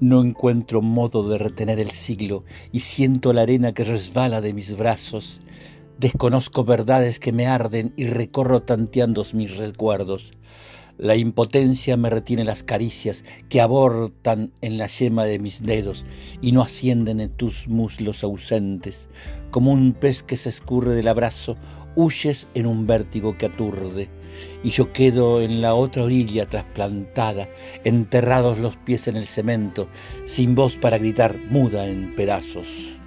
No encuentro modo de retener el siglo y siento la arena que resbala de mis brazos. Desconozco verdades que me arden y recorro tanteando mis resguardos. La impotencia me retiene las caricias que abortan en la yema de mis dedos y no ascienden en tus muslos ausentes. Como un pez que se escurre del abrazo, huyes en un vértigo que aturde. Y yo quedo en la otra orilla trasplantada, enterrados los pies en el cemento, sin voz para gritar, muda en pedazos.